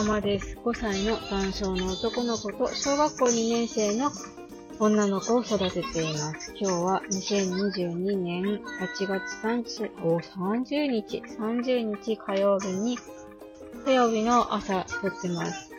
ママです。5歳の男性の男の子と小学校2年生の女の子を育てています。今日は2022年8月 30, 30日、30日火曜日に、火曜日の朝撮ってます。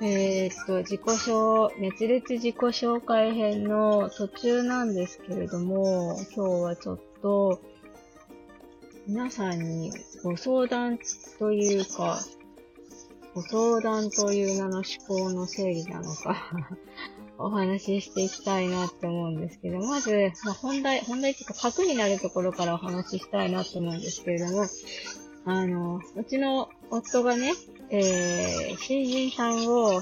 えー、っと、自己紹、熱烈自己紹介編の途中なんですけれども、今日はちょっと、皆さんにご相談というか、ご相談という名の思考の整理なのか お話ししていきたいなって思うんですけど、まず、まあ、本題、本題っていうか核になるところからお話ししたいなと思うんですけれども、あの、うちの夫がね、えー、新人さんを、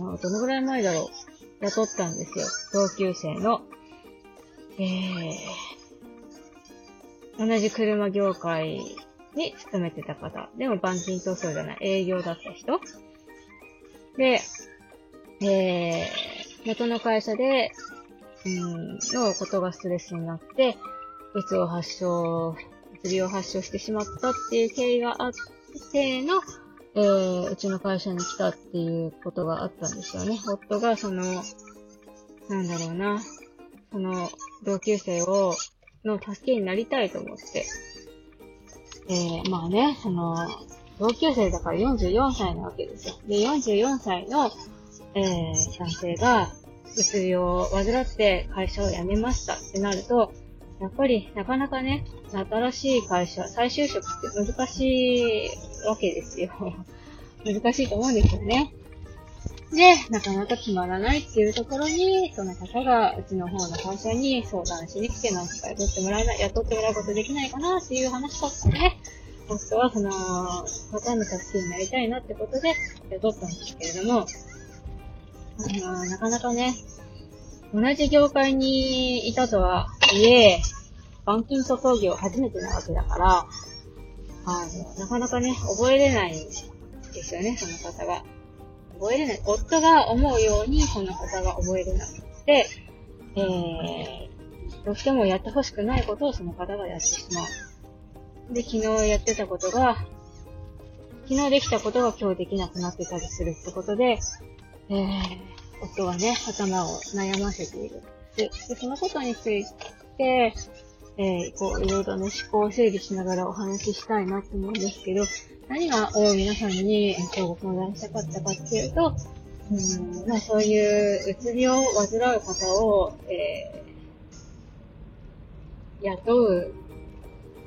まあ、どのぐらい前だろう、雇ったんですよ。同級生の。えー、同じ車業界に勤めてた方。でも板金塗装じゃない、営業だった人。で、えー、元の会社で、うん、のことがストレスになって、うつを発症、うつ病を発症してしまったっていう経緯があっての、えー、うちの会社に来たっていうことがあったんですよね。夫がその、なんだろうな、その同級生を、の助けになりたいと思って。えー、まあね、その、同級生だから44歳なわけですよ。で、44歳の、えー、男性が、うつ病を患って会社を辞めましたってなると、やっぱりなかなかね、新しい会社、再就職って難しいわけですよ。難しいと思うんですよね。で、なかなか決まらないっていうところに、その方がうちの方の会社に相談しに来て、なんか雇ってもらえない、雇ってもらうことできないかなっていう話だったね。夫はその、方の助けになりたいなってことで雇ったんですけれども、あの、なかなかね、同じ業界にいたとはいえ、板金塗装業初めてなわけだから、あの、なかなかね、覚えれないですよね、その方が。覚えれない。夫が思うようにその方が覚えれなくて、えー、どうしてもやってほしくないことをその方がやってしまう。で、昨日やってたことが、昨日できたことが今日できなくなってたりするってことで、えー、夫はね、頭を悩ませている。で、でそのことについて、えー、こう、いろいろね、思考を整理しながらお話ししたいなと思うんですけど、何がを皆さんに今日ご相談したかったかっていうと、うんまあ、そういううつ病を患う方を、えー、雇う、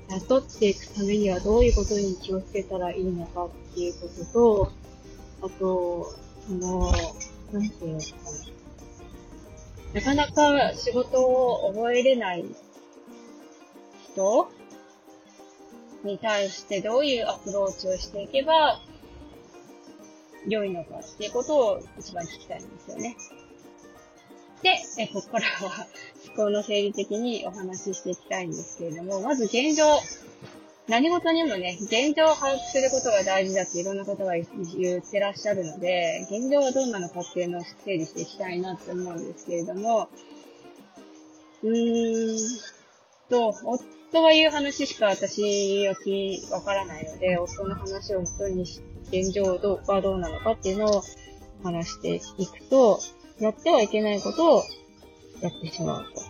雇っていくためにはどういうことに気をつけたらいいのかっていうことと、あと、その、なんていうのかな。なかなか仕事を覚えれない人に対してどういうアプローチをしていけば良いのかっていうことを一番聞きたいんですよね。で、えここからは思考の整理的にお話ししていきたいんですけれども、まず現状、何事にもね、現状を把握することが大事だっていろんな方が言ってらっしゃるので、現状はどんなのかっていうのを整理していきたいなって思うんですけれども、うーんと、夫が言う話しか私はきわからないので、夫の話を元にし、現状はどうなのかっていうのを話していくと、やってはいけないことをやってしまうと。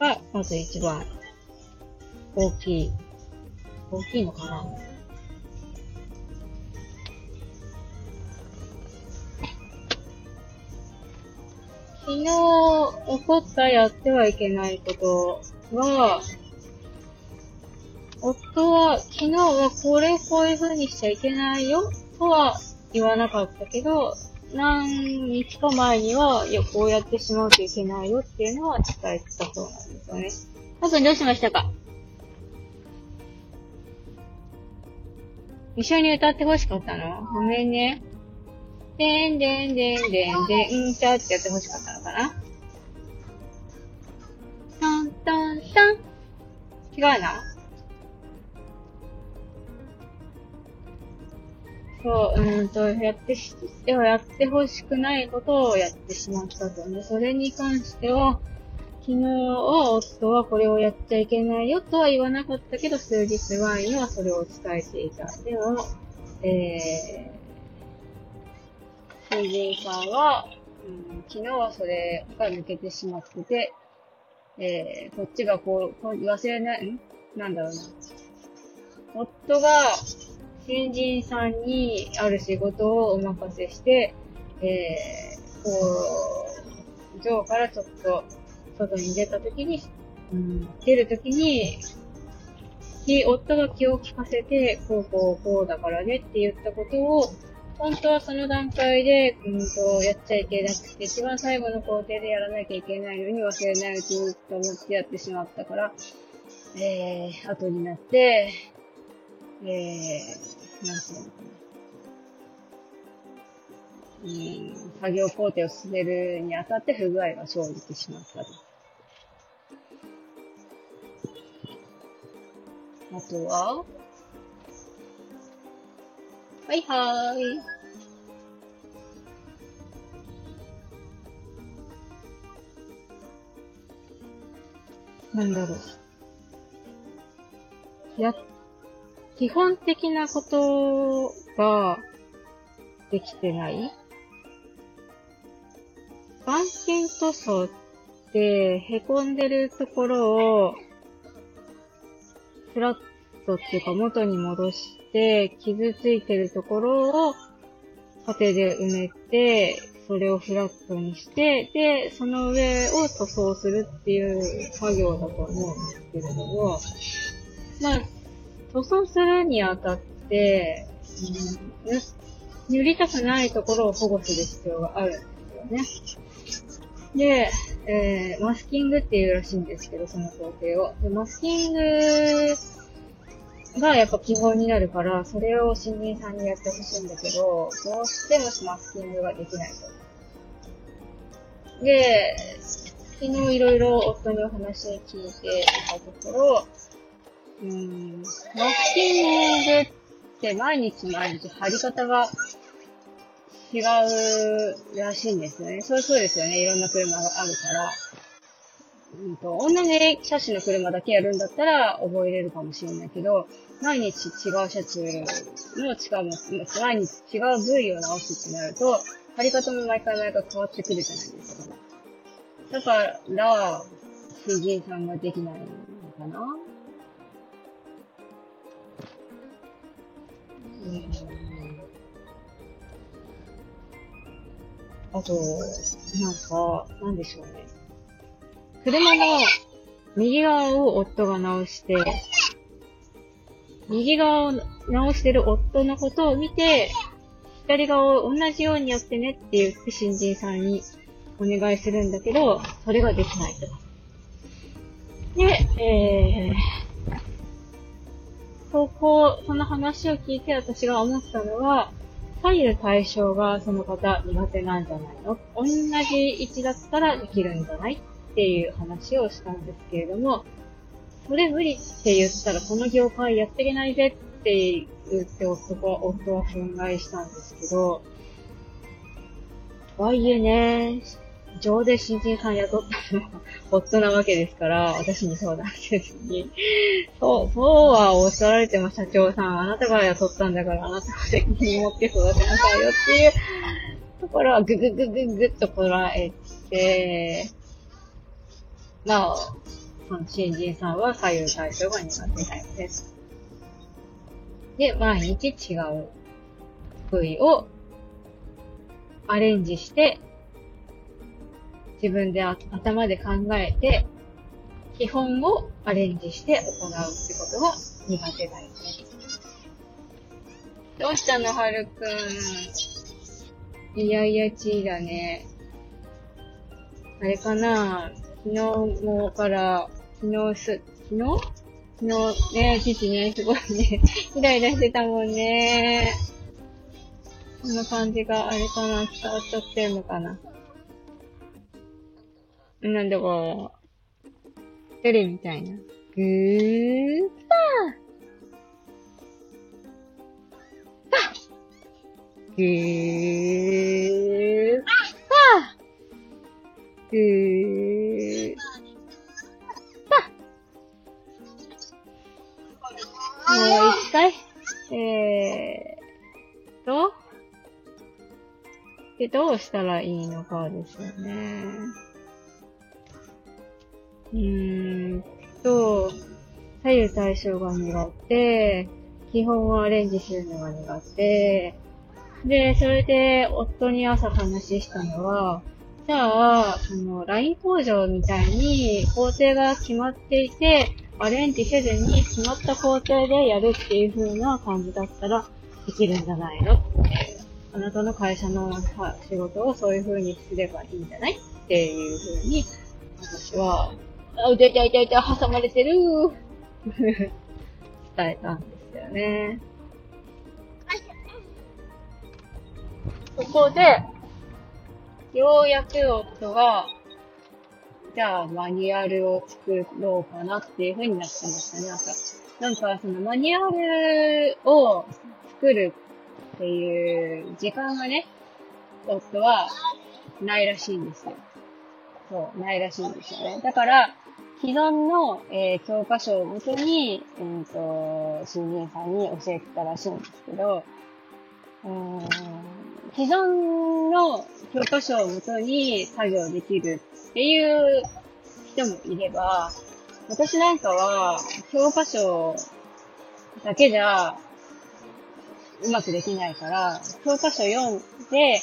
が、まず一番大きい。大きいのかな昨日起こったやってはいけないことは、夫は昨日はこれこういう風にしちゃいけないよとは言わなかったけど、何日か前には、いや、こうやってしまうといけないよっていうのは伝えてたそうなんですよね。まずどうしましたか？一緒に歌って欲しかったの？ごめんね。でんでんでんでんでんちゃってやって欲しかったのかな？タンタンタン。違うな。そう、うんと、やってし、ではやってほしくないことをやってしまったと。で、それに関しては、昨日は夫はこれをやっちゃいけないよとは言わなかったけど、数日前にはそれを伝えていた。でも、えー、新人さんは、うん、昨日はそれが抜けてしまってて、えー、こっちがこう、忘れない、んなんだろうな。夫が新人さんにある仕事をお任せして、えー、こう、上からちょっと外に出た時に、うん、出る時に、夫が気を利かせて、こうこうこうだからねって言ったことを、本当はその段階で、うんと、やっちゃいけなくて、一番最後の工程でやらなきゃいけないのに忘れないうちにと思ってやってしまったから、えー、後になって、えー、なんていうのかな。うん、作業工程を進めるにあたって不具合が生じてしまったと。あとははいはーい。なんだろう。やっ基本的なことができてない？板金塗装って凹んでるところをフラットっていうか元に戻して傷ついてるところを縦で埋めて、それをフラットにして、で、その上を塗装するっていう作業だと思うんですけれども、まあ、塗装するにあたって、うん、塗りたくないところを保護する必要があるんですよね。で、えー、マスキングっていうらしいんですけど、その工程を。でマスキングがやっぱ基本になるから、それを新人さんにやってほしいんだけど、どうしてもマスキングができないと。で、昨日いろいろ夫にお話を聞いていたところ、うん、マスキングって毎日毎日貼り方が違うらしいんですよね。そうそうですよね。いろんな車があるから。うんと、同じ車種の車だけやるんだったら覚えれるかもしれないけど、毎日違うシャツの違う、毎日違う部位を直すってなると、貼り方も毎回毎回変わってくるじゃないですか。だから、新人さんができないのかなあと、なんか、なんでしょうね。車の右側を夫が直して、右側を直してる夫のことを見て、左側を同じようにやってねって言って新人さんにお願いするんだけど、それができないと。で、えー、そこ、その話を聞いて私が思ったのは、左右対象がその方苦手なんじゃないの？同じ位置だったらできるんじゃない？っていう話をしたんですけれども、それ無理って言ったらこの業界やっていけないぜって言って夫は、夫は憤慨したんですけど、とはいえね、上で新人さん雇ったのは夫なわけですから、私に相談せずに。そう、そうはおっしゃられても社長さん、あなたが雇ったんだからあなたが責任持って育てなさいよっていうところはぐぐぐぐぐっとこらえて、まあ、その新人さんは左右対象が苦手なようです。で、毎日違う部位をアレンジして自分で頭で考えて、基本をアレンジして行うってことが苦手だよね。どうしたの、はるくん。いやいやちーだね。あれかな昨日もから、昨日す、昨日？昨日ね、父ね、すごいね、イライラしてたもんね。この感じがあれかな伝わっちゃってるのかななんだか、テレみたいな。ぐーぱー。ぱぐーぱー。ぐー。ぱもう一回、えーと。で、どうしたらいいのかですよね。うーん。と、左右対称が苦手、基本はアレンジするのが苦手、で、それで夫に朝話したのは、じゃあ、あの、LINE 工場みたいに工程が決まっていて、アレンジせずに決まった工程でやるっていう風な感じだったらできるんじゃないのあなたの会社の仕事をそういう風にすればいいんじゃないっていう風に、私は、あ、痛い痛い痛い痛い、挟まれてる 伝えたんですよね。そこで、ようやく夫が、じゃあマニュアルを作ろうかなっていう風になってましたね、朝。なんか、そのマニュアルを作るっていう時間がね、夫はないらしいんですよ。そう、ないらしいんですよね。だから、既存の、えー、教科書をもとに、えー、と、新人さんに教えてたらしいんですけど、うん既存の教科書をもとに作業できるっていう人もいれば、私なんかは教科書だけじゃうまくできないから、教科書読んで、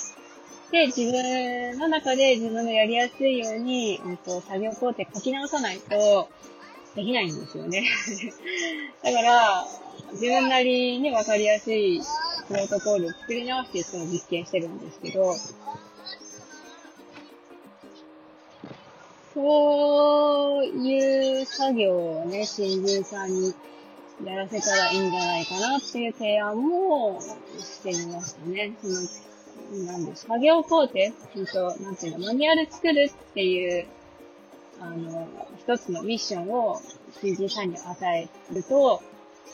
で、自分の中で自分のやりやすいように、うんと、作業工程書き直さないとできないんですよね。だから、自分なりにわかりやすいプロトコールを作り直していつも実験してるんですけど、そういう作業をね、新人さんにやらせたらいいんじゃないかなっていう提案もしてみましたね。なんで、作業工程ほんと、なんていうの、マニュアル作るっていう、あの、一つのミッションを新人さんに与えると、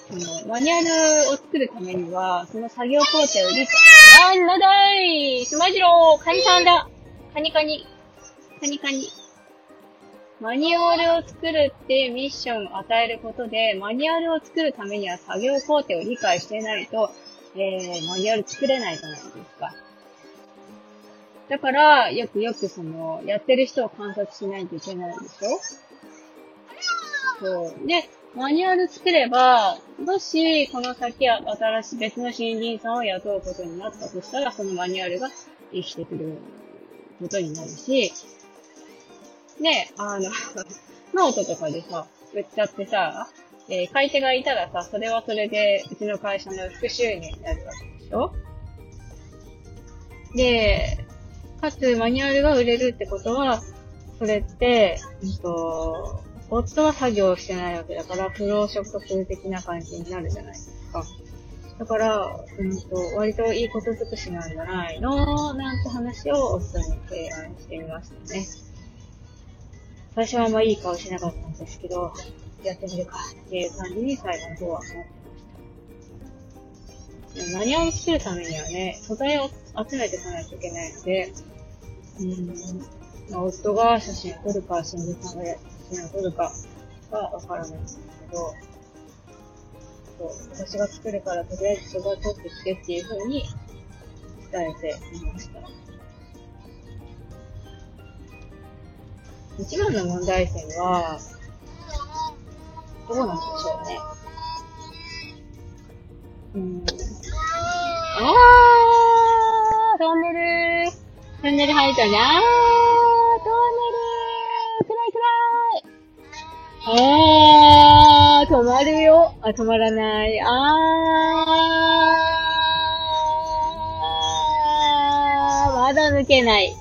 その、マニュアルを作るためには、その作業工程を理解、なんだいしまじろうカニさんだカニカニ。カニカニ。マニュアルを作るってミッションを与えることで、マニュアルを作るためには作業工程を理解してないと、えー、マニュアル作れないじゃないですか。だから、よくよくその、やってる人を観察しないといけないでしょ？そう。で、マニュアル作れば、もし、この先新しい別の新人さんを雇うことになったとしたら、そのマニュアルが生きてくることになるし、ね、あの、ノートとかでさ、売っちゃってさ、えー、買い手がいたらさ、それはそれで、うちの会社の副収入になるわけでしょ？で、かつマニュアルが売れるってことは、それって、うんと、夫は作業してないわけだから、不労所得的な感じになるじゃないですか。だから、うんと、割といいこと尽くしなんじゃないのなんて話を夫に提案してみましたね。最初はあんまいい顔しなかったんですけど、やってみるかっていう感じに最後の方は思ってました。何を作るためにはね、素材を集めていかないといけないので、うん、まあ、夫が写真を撮るか、新人さんが写真を撮るかはわからないんですけど、私が作るからとりあえず素材撮ってきてっていう風に伝えてみました。一番の問題点は、どうなんでしょうね。うん。あートンネルトンネル入ったね。あートンネル暗い暗いあー止まるよ。あ、止まらない。あーまだ抜けない。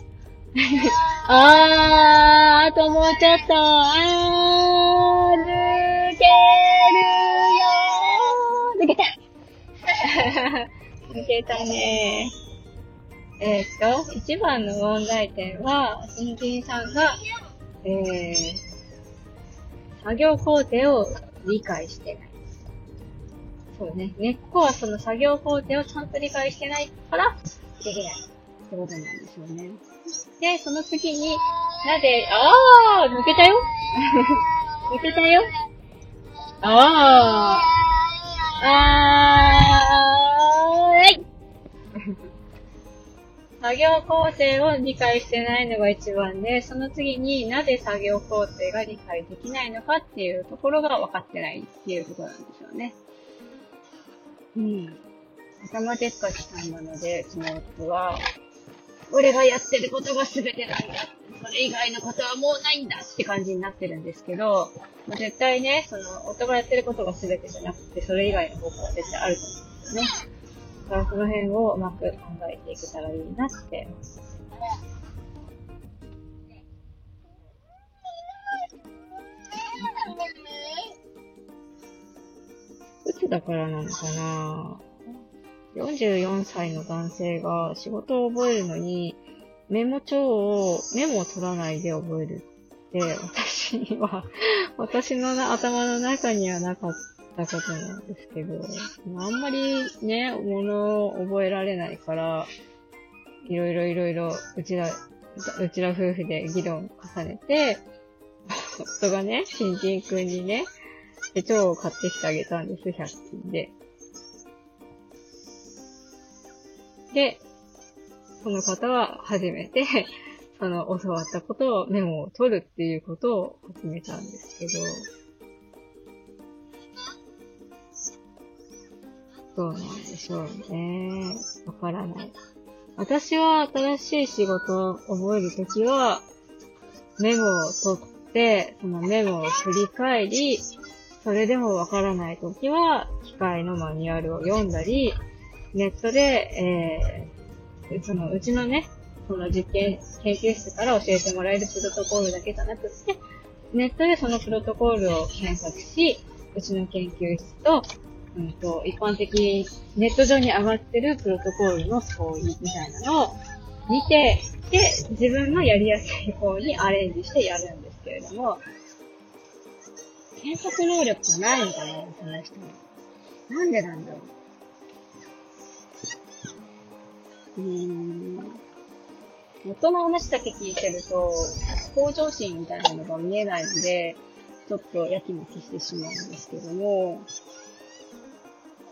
あー、あともうちょっと、あー、抜けるよー抜けた 抜けたねーえー、っと、一番の問題点は、新人さんが、えー、作業工程を理解してない。そうね。根っこはその作業工程をちゃんと理解してないから、できない。ってことなんですよね。で、その次に、なぜ、あー抜けたよ 抜けたよあーあー作業工程を理解してないのが一番で、その次になぜ作業工程が理解できないのかっていうところが分かってないっていうころなんでしょうね。うん。頭でっかちさんなので、その夫は、俺がやってることが全てなんだ。それ以外のことはもうないんだって感じになってるんですけど、絶対ね、その、夫がやってることが全てじゃなくて、それ以外の方法は絶対あると思うんですよね。だからその辺をうまく考えていけたらいいなってうつだからなのかな44歳の男性が仕事を覚えるのに、メモ帳を、メモを取らないで覚えるって、私には、私の頭の中にはなかったことなんですけど、あんまりね、ものを覚えられないから、いろいろいろいろ、うちら、うちら夫婦で議論を重ねて、夫がね、新人くんにね、手帳を買ってきてあげたんです、100均で。で、その方は初めて、その教わったことをメモを取るっていうことを始めたんですけど、どうなんでしょうね。わからない。私は新しい仕事を覚えるときは、メモを取って、そのメモを振り返り、それでもわからないときは、機械のマニュアルを読んだり、ネットで、えー、そのうちのね、その実験、研究室から教えてもらえるプロトコールだけじゃなくて、ネットでそのプロトコールを検索し、うちの研究室と、うんと、一般的にネット上に上がってるプロトコールの相違みたいなのを見て、で、自分のやりやすい方にアレンジしてやるんですけれども、検索能力がないんだね、その人なんでなんだろう。うーん。元の話だけ聞いてると、向上心みたいなのが見えないので、ちょっとやきもきしてしまうんですけども、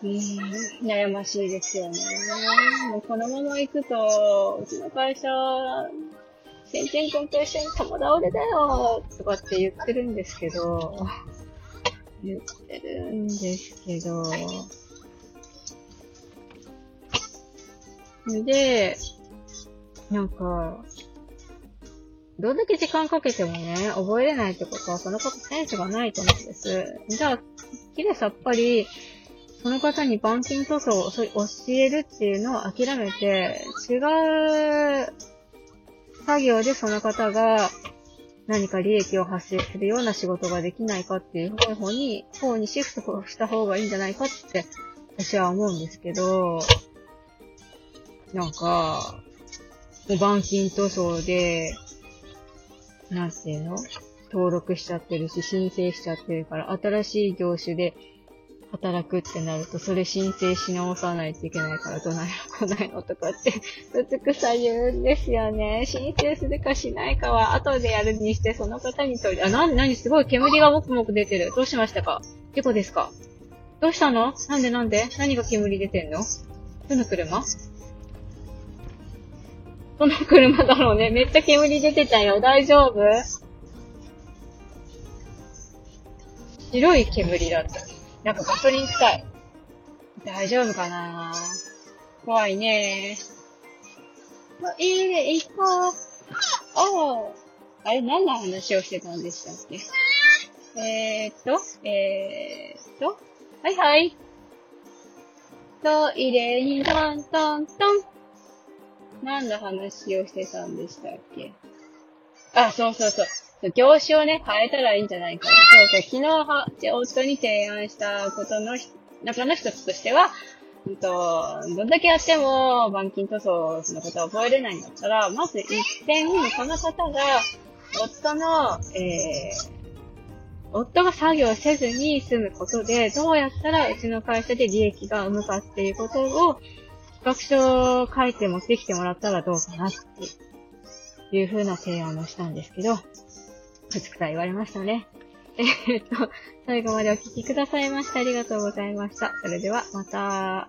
うん、悩ましいですよね。もうこのまま行くと、うちの会社、先天君と一緒に友倒れだよとかって言ってるんですけど、言ってるんですけど、で、なんか、どれだけ時間かけてもね、覚えれないってことは、その方センスがないと思うんです。じゃあ、きれさっぱり、その方に板金塗装を教えるっていうのを諦めて、違う作業でその方が何か利益を発生するような仕事ができないかっていう方に、方にシフトした方がいいんじゃないかって私は思うんですけど、なんか、もう板金塗装で、なんていうの？登録しちゃってるし、申請しちゃってるから、新しい業種で働くってなると、それ申請し直さないといけないから、どないの来ないのとかって、うつくさ言うんですよね。申請するかしないかは後でやるにして、その方にとり、あ、なになにすごい煙がもくもく出てる。どうしましたか？事故ですか？どうしたの？なんでなんで？何が煙出てんの？どの車？どの車だろうね？めっちゃ煙出てたよ。大丈夫？白い煙だった。なんかガソリン臭い。大丈夫かな？怖いねいいね、行こう。おう。あれ、何の話をしてたんでしたっけ？えー、っと、えー、っと、はいはい。トイレにトントントン。何の話をしてたんでしたっけ？あ、そうそうそう。業種をね、変えたらいいんじゃないか。そうそう、昨日は、夫に提案したことの中の一つとしては、うんと、どんだけやっても、板金塗装のことを覚えれないんだったら、まず一点、この方が、夫の、えー、夫が作業せずに済むことで、どうやったらうちの会社で利益が生むかっていうことを、企画書を書いて持ってきてもらったらどうかなっていう風な提案をしたんですけど、くつくさ言われましたね。えっと、最後までお聴きくださいましてありがとうございました。それでは、また。